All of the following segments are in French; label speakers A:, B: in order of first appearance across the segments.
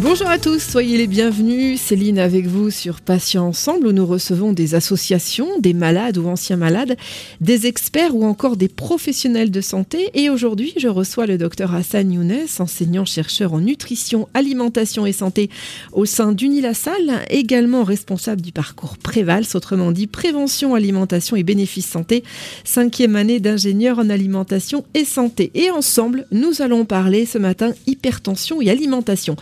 A: Bonjour à tous, soyez les bienvenus. Céline avec vous sur Patients Ensemble où nous recevons des associations, des malades ou anciens malades, des experts ou encore des professionnels de santé. Et aujourd'hui, je reçois le docteur Hassan Younes, enseignant-chercheur en nutrition, alimentation et santé au sein d'Unilassal, également responsable du parcours Prévals, autrement dit prévention, alimentation et bénéfices santé, cinquième année d'ingénieur en alimentation et santé. Et ensemble, nous allons parler ce matin hypertension et alimentation.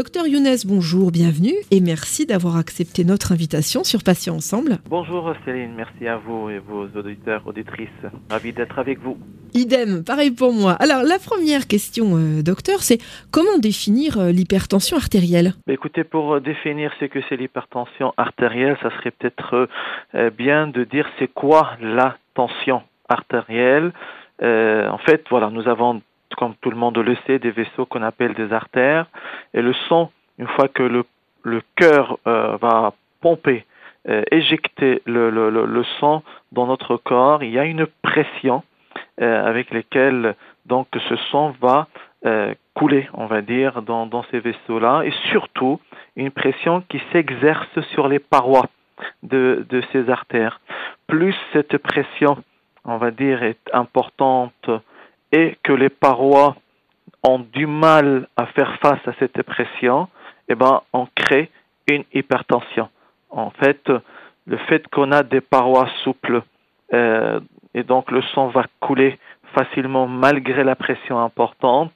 A: Docteur Younes, bonjour, bienvenue et merci d'avoir accepté notre invitation sur Patients Ensemble.
B: Bonjour Céline, merci à vous et vos auditeurs, auditrices. Ravi d'être avec vous.
A: Idem, pareil pour moi. Alors la première question, euh, docteur, c'est comment définir euh, l'hypertension artérielle?
B: Bah, Écoutez, pour euh, définir ce que c'est l'hypertension artérielle, ça serait peut-être bien de dire c'est quoi la tension artérielle. en fait, voilà, nous avons comme tout le monde le sait, des vaisseaux qu'on appelle des artères. Et le sang, une fois que le, le cœur euh, va pomper, euh, éjecter le, le, le, sang dans notre corps, il y a une pression euh, avec laquelle donc ce sang va couler, on va dire, dans, dans ces vaisseaux-là, et surtout une pression qui s'exerce sur les parois de, de ces artères. Plus cette pression, on va dire, est importante et que les parois ont du mal à faire face à cette pression, eh ben, on crée une hypertension. En fait, le fait qu'on a des parois souples euh, et donc le sang va couler facilement malgré la pression importante,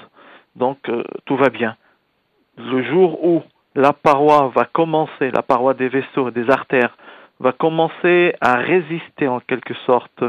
B: donc euh, tout va bien. Le jour où la paroi va commencer, la paroi des vaisseaux, des artères, va commencer à résister en quelque sorte,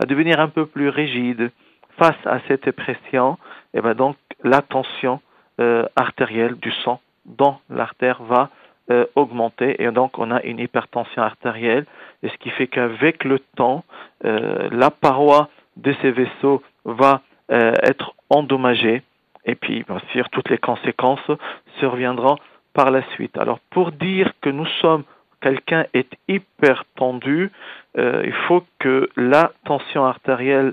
B: à devenir un peu plus rigide, face à cette pression, et eh ben donc la tension euh, artérielle du sang dans l'artère va euh, augmenter et donc on a une hypertension artérielle et ce qui fait qu'avec le temps euh, la paroi de ces vaisseaux va être endommagée et puis bien sûr toutes les conséquences surviendront par la suite. Alors pour dire que nous sommes quelqu'un est hyper tendu, il faut que la tension artérielle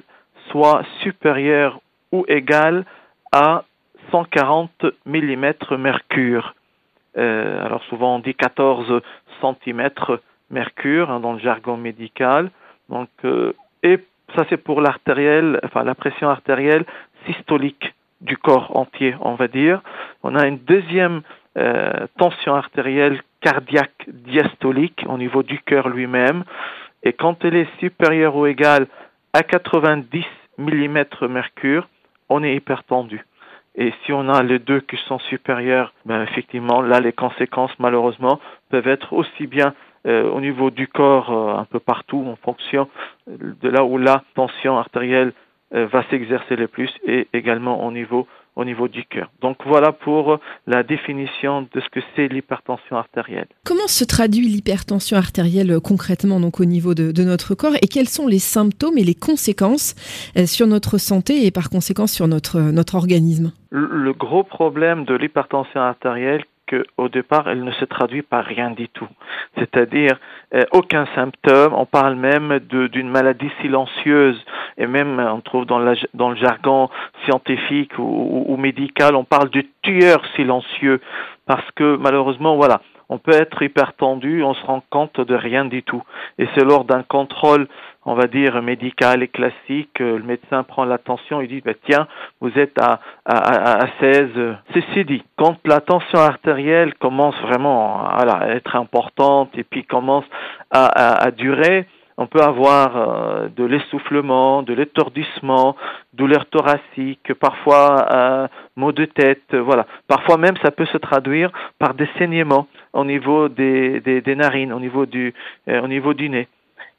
B: soit supérieur ou égal à 140 mm mercure. Euh, alors souvent on dit 14 cm mercure hein, dans le jargon médical. Euh, et ça c'est pour l'artérielle, enfin la pression artérielle systolique du corps entier, on va dire. On a une deuxième euh, tension artérielle cardiaque diastolique au niveau du cœur lui-même. Et quand elle est supérieure ou égale à 90 mm mercure, on est hypertendu. Et si on a les deux qui sont supérieurs, ben effectivement, là, les conséquences, malheureusement, peuvent être aussi bien euh, au niveau du corps, euh, un peu partout, en fonction de là où la tension artérielle euh, va s'exercer le plus, et également au niveau au niveau du cœur. Donc voilà pour la définition de ce que c'est l'hypertension artérielle.
A: Comment se traduit l'hypertension artérielle concrètement donc au niveau de, notre corps et quels sont les symptômes et les conséquences euh, sur notre santé et par conséquent sur notre, notre organisme?
B: Le gros problème de l'hypertension artérielle au départ, elle ne se traduit par rien du tout. C'est-à-dire euh, aucun symptôme. On parle même d'une maladie silencieuse et même on trouve dans, la, dans le jargon scientifique ou, ou, médical, on parle de tueur silencieux parce que malheureusement, voilà, on peut être hypertendu, on se rend compte de rien du tout. Et c'est lors d'un contrôle on va dire, médical et classique, euh, le médecin prend l'attention, il dit, bah, tiens, vous êtes à, à, à 16. Ceci dit, quand la tension artérielle commence vraiment à être importante et puis commence à, à durer, on peut avoir euh, de l'essoufflement, de l'étourdissement, douleur thoracique, parfois euh, maux de tête, voilà. Parfois même ça peut se traduire par des saignements au niveau des, des, narines, au niveau du, au niveau du nez.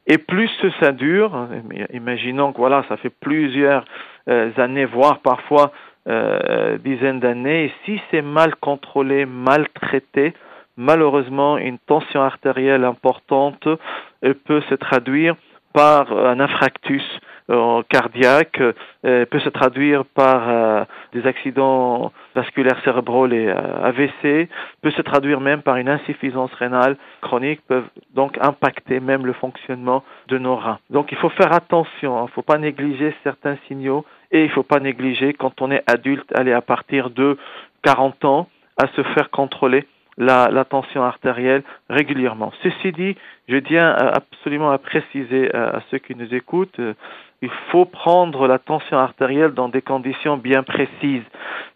B: Et plus ça dure, imaginons que voilà, ça fait plusieurs euh, années, voire parfois euh, dizaines d'années, et si c'est mal contrôlé, mal traité, malheureusement, une tension artérielle importante peut se traduire par un infarctus euh, cardiaque, euh, peut se traduire par des accidents vasculaires cérébraux, les AVC, peut se traduire même par une insuffisance rénale chronique, peuvent donc impacter même le fonctionnement de nos reins. Donc il faut faire attention, il ne faut pas négliger certains signaux et il ne faut pas négliger quand on est adulte, aller à partir de 40 ans, à se faire contrôler la, tension artérielle régulièrement. Ceci dit, je tiens absolument à préciser à, ceux qui nous écoutent, euh, il faut prendre la tension artérielle dans des conditions bien précises.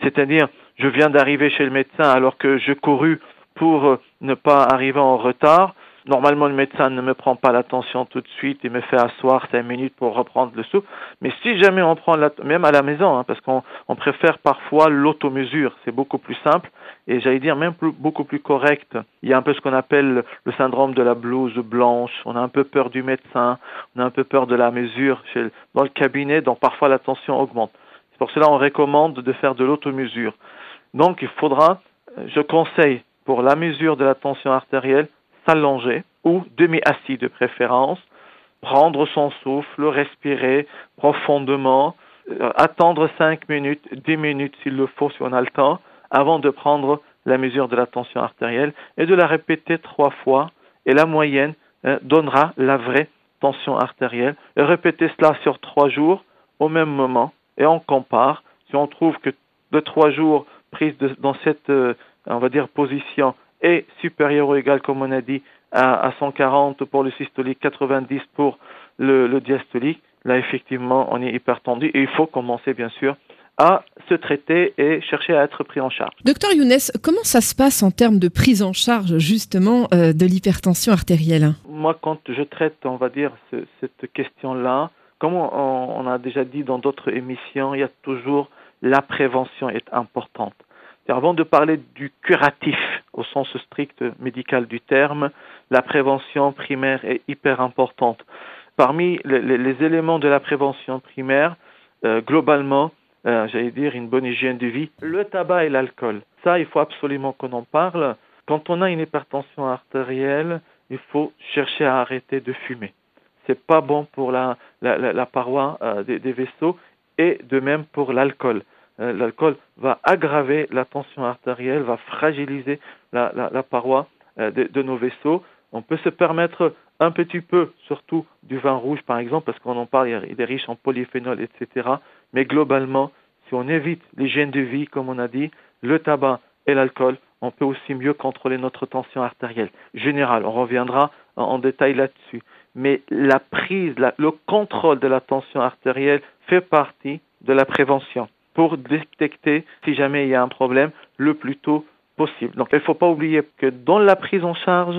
B: C'est-à-dire, je viens d'arriver chez le médecin alors que je courus pour euh, ne pas arriver en retard. Normalement, le médecin ne me prend pas l'attention tout de suite, il me fait asseoir cinq minutes pour reprendre le souffle. Mais si jamais on prend, la, même à la maison, hein, parce qu'on préfère parfois l'automesure, c'est beaucoup plus simple et j'allais dire même beaucoup plus correct. Il y a un peu ce qu'on appelle le syndrome de la blouse blanche. On a un peu peur du médecin, on a un peu peur de la mesure chez, dans le cabinet, donc parfois la tension augmente. C'est pour cela qu'on recommande de faire de l'automesure. Donc il faudra, je conseille pour la mesure de la tension artérielle, s'allonger ou demi-assis de préférence, prendre son souffle, respirer profondément, euh, attendre 5 minutes, 10 minutes s'il le faut si on a le temps, avant de prendre la mesure de la tension artérielle et de la répéter trois fois et la moyenne euh, donnera la vraie tension artérielle. Et répéter cela sur trois jours au même moment et on compare. Si on trouve que de trois jours prise dans cette, euh, position est supérieur ou égal, comme on a dit, à, 140 pour le systolique, 90 pour le, diastolique, là effectivement on est hypertendu et il faut commencer bien sûr à se traiter et chercher à être pris en charge.
A: Docteur Younes, comment ça se passe en termes de prise en charge justement euh, de l'hypertension artérielle?
B: Moi, quand je traite, on va dire, cette question-là, comme on, a déjà dit dans d'autres émissions, il y a toujours la prévention est importante. Avant de parler du curatif au sens strict médical du terme, la prévention primaire est hyper importante. Parmi les, éléments de la prévention primaire, euh, globalement, euh, j'allais dire une bonne hygiène de vie, le tabac et l'alcool. Ça, il faut absolument qu'on en parle. Quand on a une hypertension artérielle, il faut chercher à arrêter de fumer. C'est pas bon pour la, paroi euh, des, vaisseaux et de même pour l'alcool. Euh, l'alcool va aggraver la tension artérielle, va fragiliser la, paroi euh, de, nos vaisseaux. On peut se permettre un petit peu, surtout du vin rouge par exemple, parce qu'on en parle, il est riche en polyphénol, etc. Mais globalement, si on évite l'hygiène de vie, comme on a dit, le tabac et l'alcool, on peut aussi mieux contrôler notre tension artérielle générale. On reviendra en, détail là-dessus. Mais la prise, le contrôle de la tension artérielle fait partie de la prévention pour détecter si jamais il y a un problème le plus tôt possible. Donc il ne faut pas oublier que dans la prise en charge,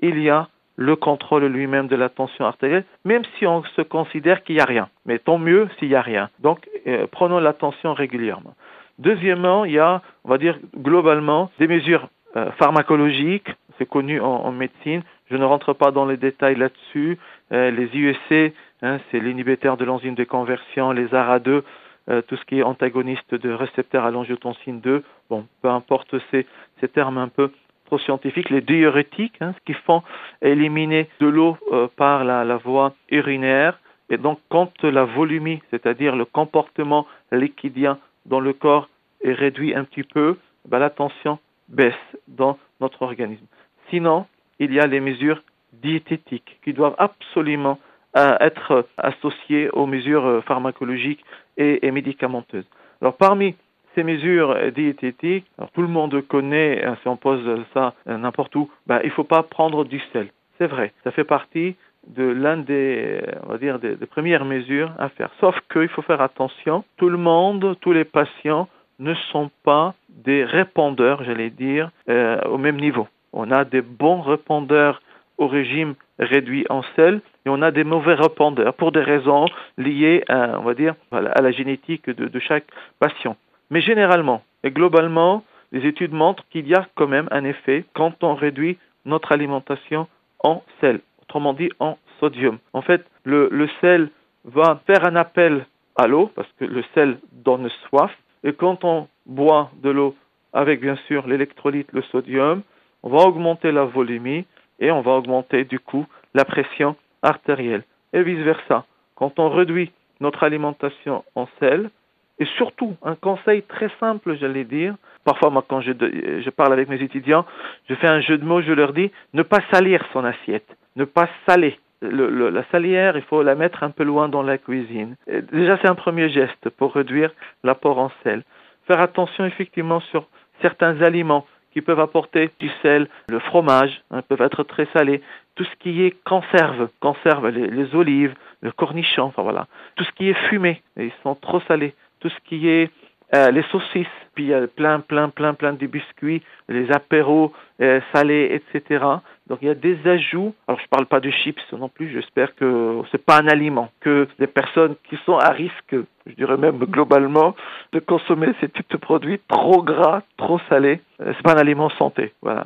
B: il y a le contrôle lui-même de la tension artérielle, même si on se considère qu'il n'y a rien. Mais tant mieux s'il n'y a rien. Donc euh, prenons l'attention régulièrement. Deuxièmement, il y a, on va dire globalement, des mesures euh, pharmacologiques, c'est connu en, médecine, je ne rentre pas dans les détails là-dessus. Euh, les IEC, hein, c'est l'inhibiteur de l'enzyme de conversion, les ARA2, euh, tout ce qui est antagoniste de récepteurs à l'angiotensine 2, bon, peu importe ces, ces termes un peu trop scientifiques, les diurétiques, hein, ce qui font éliminer de l'eau euh, par la, la, voie urinaire, et donc quand la volumie, c'est-à-dire le comportement liquidien dans le corps est réduit un petit peu, ben, la tension baisse dans notre organisme. Sinon, il y a les mesures diététiques qui doivent absolument euh, être associées aux mesures pharmacologiques et, médicamenteuses. Alors parmi ces mesures diététiques, tout le monde connaît, hein, si on pose ça euh, n'importe où, ben, il ne faut pas prendre du sel. C'est vrai, ça fait partie de l'un des, on va dire, des, premières mesures à faire. Sauf qu'il faut faire attention, tout le monde, tous les patients ne sont pas des répondeurs, j'allais dire, euh, au même niveau. On a des bons répondeurs au régime réduit en sel et on a des mauvais répondeurs pour des raisons liées à, on va dire, à la génétique de, chaque patient. Mais généralement et globalement, les études montrent qu'il y a quand même un effet quand on réduit notre alimentation en sel, autrement dit en sodium. En fait, le, le sel va faire un appel à l'eau parce que le sel donne soif et quand on boit de l'eau avec bien sûr l'électrolyte, le sodium, on va augmenter la volumie et on va augmenter du coup la pression artérielle et vice-versa. Quand on réduit notre alimentation en sel. Et surtout, un conseil très simple, j'allais dire. Parfois, moi, quand je, je parle avec mes étudiants, je fais un jeu de mots, je leur dis ne pas salir son assiette, ne pas saler. Le, la salière, il faut la mettre un peu loin dans la cuisine. Déjà, c'est un premier geste pour réduire l'apport en sel. Faire attention effectivement sur certains aliments qui peuvent apporter du sel, le fromage, hein, peuvent être très salés, tout ce qui est conserve, conserve les, olives, le cornichon, enfin voilà, tout ce qui est fumé, ils sont trop salés, tout ce qui est euh, les saucisses, puis il y a plein, plein, plein, plein de biscuits, les apéros euh, salés, etc. Donc il y a des ajouts. Alors je ne parle pas de chips non plus. J'espère que c'est pas un aliment que les personnes qui sont à risque, je dirais même globalement, de consommer ces types de produits trop gras, trop salés, euh, c'est pas un aliment santé. Voilà.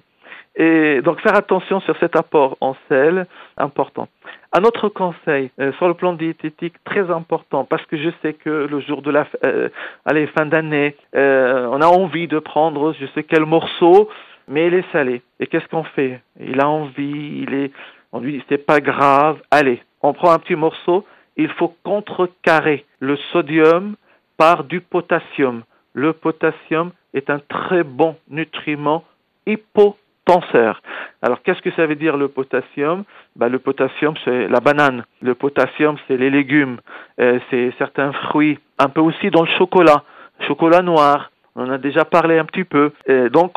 B: Et donc faire attention sur cet apport en sel important. Un autre conseil euh, sur le plan diététique très important parce que je sais que le jour de la euh, allez, fin d'année, on a envie de prendre je sais quel morceau, mais il est salé. Et qu'est-ce qu'on fait? Il a envie, il est, on lui dit c'est pas grave. Allez, on prend un petit morceau. Il faut contrecarrer le sodium par du potassium. Le potassium est un très bon nutriment hypo tenseur. Alors qu'est-ce que ça veut dire le potassium? Ben, Le potassium c'est la banane, le potassium c'est les légumes, euh, c'est certains fruits, un peu aussi dans le chocolat, chocolat noir, on a déjà parlé un petit peu. Euh, donc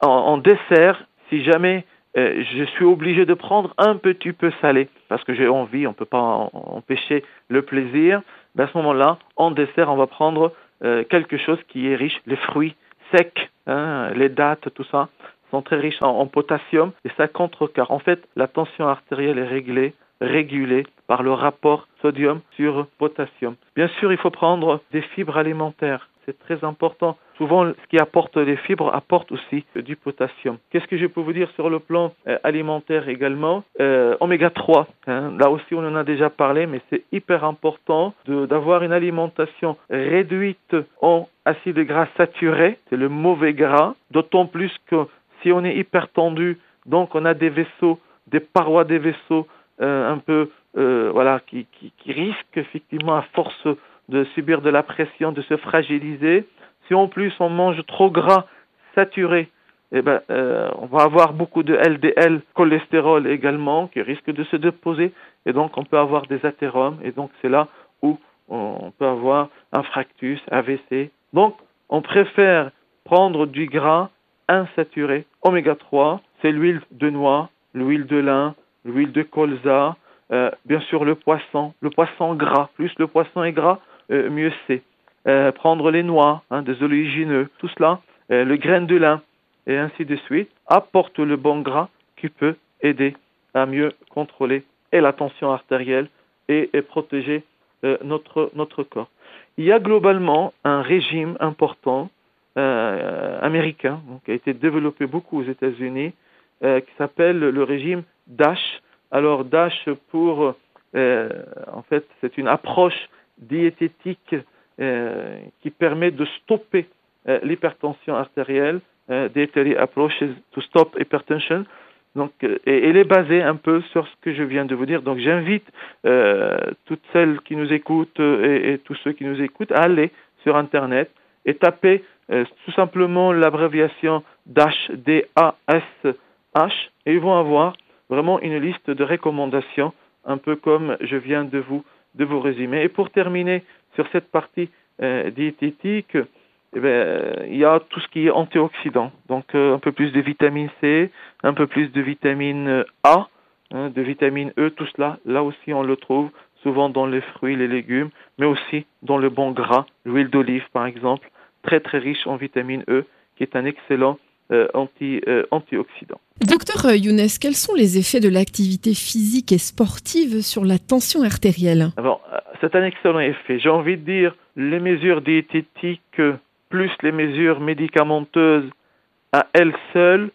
B: en, dessert, si jamais euh, je suis obligé de prendre un petit peu salé parce que j'ai envie, on ne peut pas empêcher le plaisir, ben, à ce moment-là, en dessert, on va prendre quelque chose qui est riche, les fruits secs, hein, les dattes, tout ça sont très riches en, potassium et ça contrecarre. En fait, la tension artérielle est réglée, régulée par le rapport sodium sur potassium. Bien sûr, il faut prendre des fibres alimentaires. C'est très important. Souvent, ce qui apporte les fibres apporte aussi du potassium. Qu'est-ce que je peux vous dire sur le plan euh, alimentaire également? Euh, Oméga 3, hein, là aussi on en a déjà parlé, mais c'est hyper important d'avoir une alimentation réduite en acides gras saturés, c'est le mauvais gras, d'autant plus que si on est hyper tendu, donc on a des vaisseaux, des parois des vaisseaux euh, un peu, voilà, qui, risquent effectivement à force de subir de la pression, de se fragiliser. Si en plus on mange trop gras, saturé, eh ben, euh, on va avoir beaucoup de LDL, cholestérol également, qui risque de se déposer, et donc on peut avoir des athéromes, et donc c'est là où on peut avoir un fractus, AVC. Donc on préfère prendre du gras insaturé. Oméga 3, c'est l'huile de noix, l'huile de lin, l'huile de colza, euh, bien sûr le poisson, le poisson gras. Plus le poisson est gras, mieux c'est. Euh, prendre les noix, hein, des oléagineux, tout cela, le grain de lin, et ainsi de suite, apporte le bon gras qui peut aider à mieux contrôler et la tension artérielle et, protéger notre, notre corps. Il y a globalement un régime important euh, américain qui a été développé beaucoup aux États-Unis, euh, qui s'appelle le régime DASH. Alors DASH pour, euh, en fait, c'est une approche diététique qui permet de stopper l'hypertension artérielle, dietary approaches to stop hypertension. Donc, et elle est basée un peu sur ce que je viens de vous dire. Donc, j'invite toutes celles qui nous écoutent et, et, tous ceux qui nous écoutent à aller sur Internet et taper euh, tout simplement l'abréviation DASH, D-A-S-H, et ils vont avoir vraiment une liste de recommandations, un peu comme je viens de vous, de vous résumer. Et pour terminer sur cette partie euh, diététique, eh bien, il y a tout ce qui est antioxydant, donc euh, un peu plus de vitamine C, un peu plus de vitamine A, hein, de vitamine E, tout cela, là aussi on le trouve souvent dans les fruits, les légumes, mais aussi dans le bon gras, l'huile d'olive par exemple, très très riche en vitamine E, qui est un excellent anti, euh, antioxydant.
A: Docteur Younes, quels sont les effets de l'activité physique et sportive sur la tension artérielle?
B: Alors, euh, c'est un excellent effet. J'ai envie de dire, les mesures diététiques plus les mesures médicamenteuses à elles seules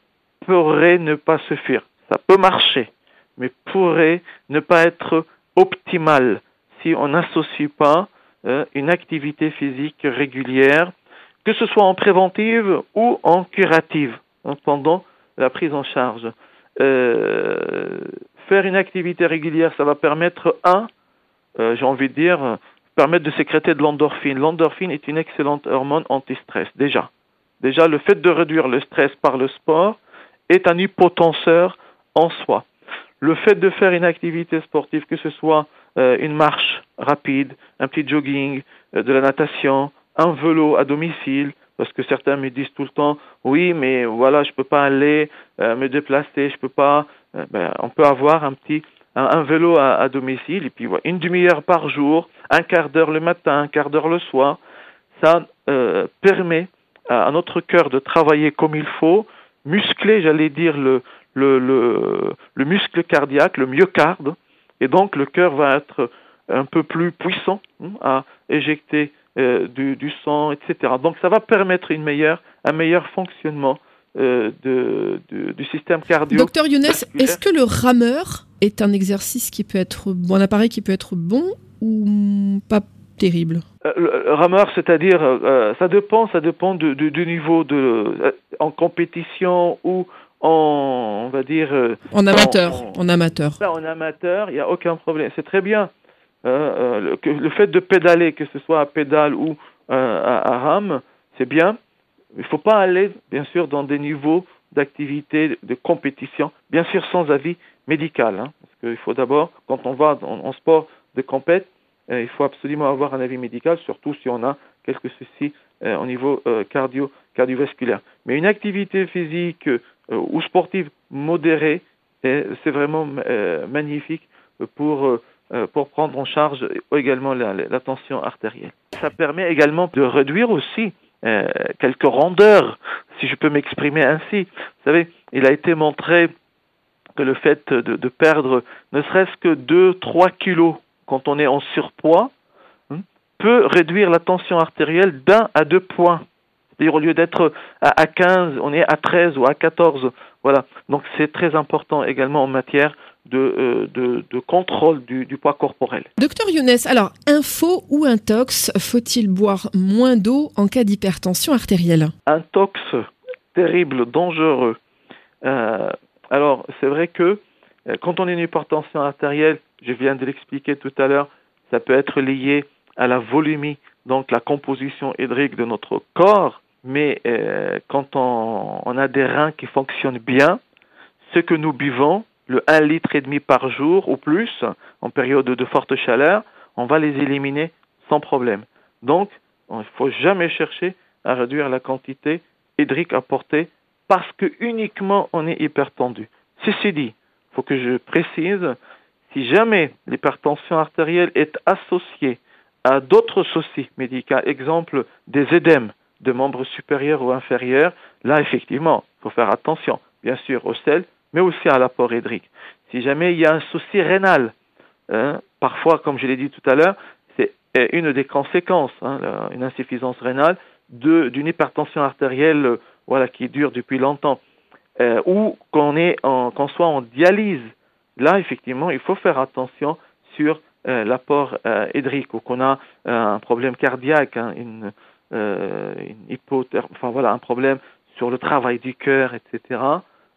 B: pourraient ne pas suffire. Ça peut marcher, mais pourrait ne pas être optimal si on n'associe pas une activité physique régulière que ce soit en préventive ou en curative, hein, pendant la prise en charge. Euh, faire une activité régulière, ça va permettre, un, euh, j'ai envie de dire, permettre de sécréter de l'endorphine. L'endorphine est une excellente hormone anti-stress, déjà. Déjà, le fait de réduire le stress par le sport est un hypotenseur en soi. Le fait de faire une activité sportive, que ce soit euh, une marche rapide, un petit jogging, de la natation, un vélo à domicile, parce que certains me disent tout le temps, oui, mais voilà, je peux pas aller euh, me déplacer, je peux pas. Ben, on peut avoir un petit un, vélo à, domicile et puis voilà, une demi-heure par jour, un quart d'heure le matin, un quart d'heure le soir. Ça permet à, notre cœur de travailler comme il faut, muscler, j'allais dire le le, le, le muscle cardiaque, le myocarde, et donc le cœur va être un peu plus puissant hein, à éjecter euh, du, du, sang, etc. Donc ça va permettre une meilleure, un meilleur fonctionnement euh, de, de, du système cardio.
A: Docteur Younes, est-ce que le rameur est un exercice qui peut être bon, un appareil qui peut être bon ou pas terrible?
B: Euh, le, rameur, c'est-à-dire, ça dépend, ça dépend du, du niveau de en compétition ou en, on va dire...
A: En amateur, en, amateur.
B: en amateur, il n'y a aucun problème. C'est très bien. Euh, euh, le, fait de pédaler, que ce soit à pédale ou à, rame, c'est bien. Il ne faut pas aller, bien sûr, dans des niveaux d'activité, de compétition, bien sûr sans avis médical. Hein, parce qu'il faut d'abord, quand on va en, sport de compète, il faut absolument avoir un avis médical, surtout si on a quelques soucis au niveau cardio, cardiovasculaire. Mais une activité physique euh, ou sportive modérée, c'est vraiment euh, magnifique pour, euh, pour prendre en charge également la, tension artérielle. Ça permet également de réduire aussi quelques rondeurs, si je peux m'exprimer ainsi. Vous savez, il a été montré que le fait de, perdre ne serait-ce que 2-3 kilos quand on est en surpoids hein, peut réduire la tension artérielle d'un à deux points. C'est-à-dire au lieu d'être à, 15, on est à 13 ou à 14. Voilà. Donc c'est très important également en matière de, euh, de, de, contrôle du, du, poids corporel.
A: Docteur Younes, alors, info ou intox, faut-il boire moins d'eau en cas d'hypertension artérielle?
B: Un tox terrible, dangereux. Euh, alors, c'est vrai que euh, quand on a une hypertension artérielle, je viens de l'expliquer tout à l'heure, ça peut être lié à la volumie, donc la composition hydrique de notre corps, mais euh, quand on, on, a des reins qui fonctionnent bien, ce que nous buvons, le 1 litre et demi par jour ou plus, en période de forte chaleur, on va les éliminer sans problème. Donc, il ne faut jamais chercher à réduire la quantité hydrique apportée parce que uniquement on est hypertendu. Ceci dit, il faut que je précise, si jamais l'hypertension artérielle est associée à d'autres soucis médicaux, exemple des édèmes, de membres supérieurs ou inférieurs, là, effectivement, il faut faire attention, bien sûr, au sel, mais aussi à l'apport hydrique. Si jamais il y a un souci rénal, hein, parfois, comme je l'ai dit tout à l'heure, c'est euh, une des conséquences, hein, une insuffisance rénale, d'une hypertension artérielle euh, voilà, qui dure depuis longtemps, euh, ou qu'on qu'on soit en dialyse. Là, effectivement, il faut faire attention sur l'apport hydrique ou qu'on a un problème cardiaque, hein, une, enfin voilà, un problème sur le travail du cœur, etc.,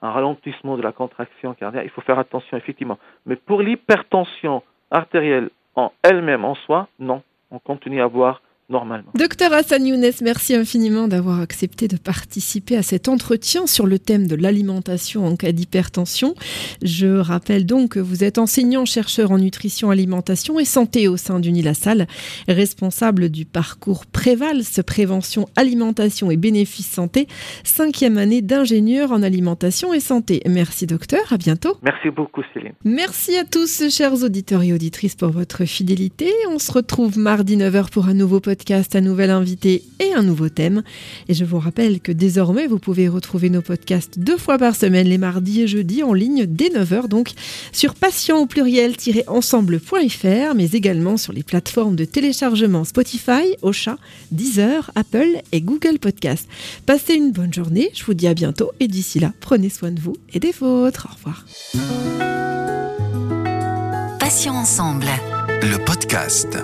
B: un ralentissement de la contraction cardiaque, il faut faire attention effectivement. Mais pour l'hypertension artérielle en elle-même, en soi, non, on continue à avoir normalement.
A: Docteur Hassan Younes, merci infiniment d'avoir accepté de participer à cet entretien sur le thème de l'alimentation en cas d'hypertension. Je rappelle donc que vous êtes enseignant-chercheur en nutrition, alimentation et santé au sein d'Unilassal, responsable du parcours Prévals, prévention, alimentation et bénéfices santé, cinquième année d'ingénieur en alimentation et santé. Merci docteur, à bientôt.
B: Merci beaucoup Céline.
A: Merci à tous, chers auditeurs et auditrices, pour votre fidélité. On se retrouve mardi 9h pour un nouveau podcast un nouvel invité et un nouveau thème. Et je vous rappelle que désormais, vous pouvez retrouver nos podcasts deux fois par semaine, les mardis et jeudis, en ligne dès 9h, donc sur patient au pluriel-ensemble.fr, mais également sur les plateformes de téléchargement Spotify, Ocha, Deezer, Apple et Google Podcast. Passez une bonne journée, je vous dis à bientôt et d'ici là, prenez soin de vous et des vôtres. Au revoir.
C: Patient ensemble.
D: Le podcast.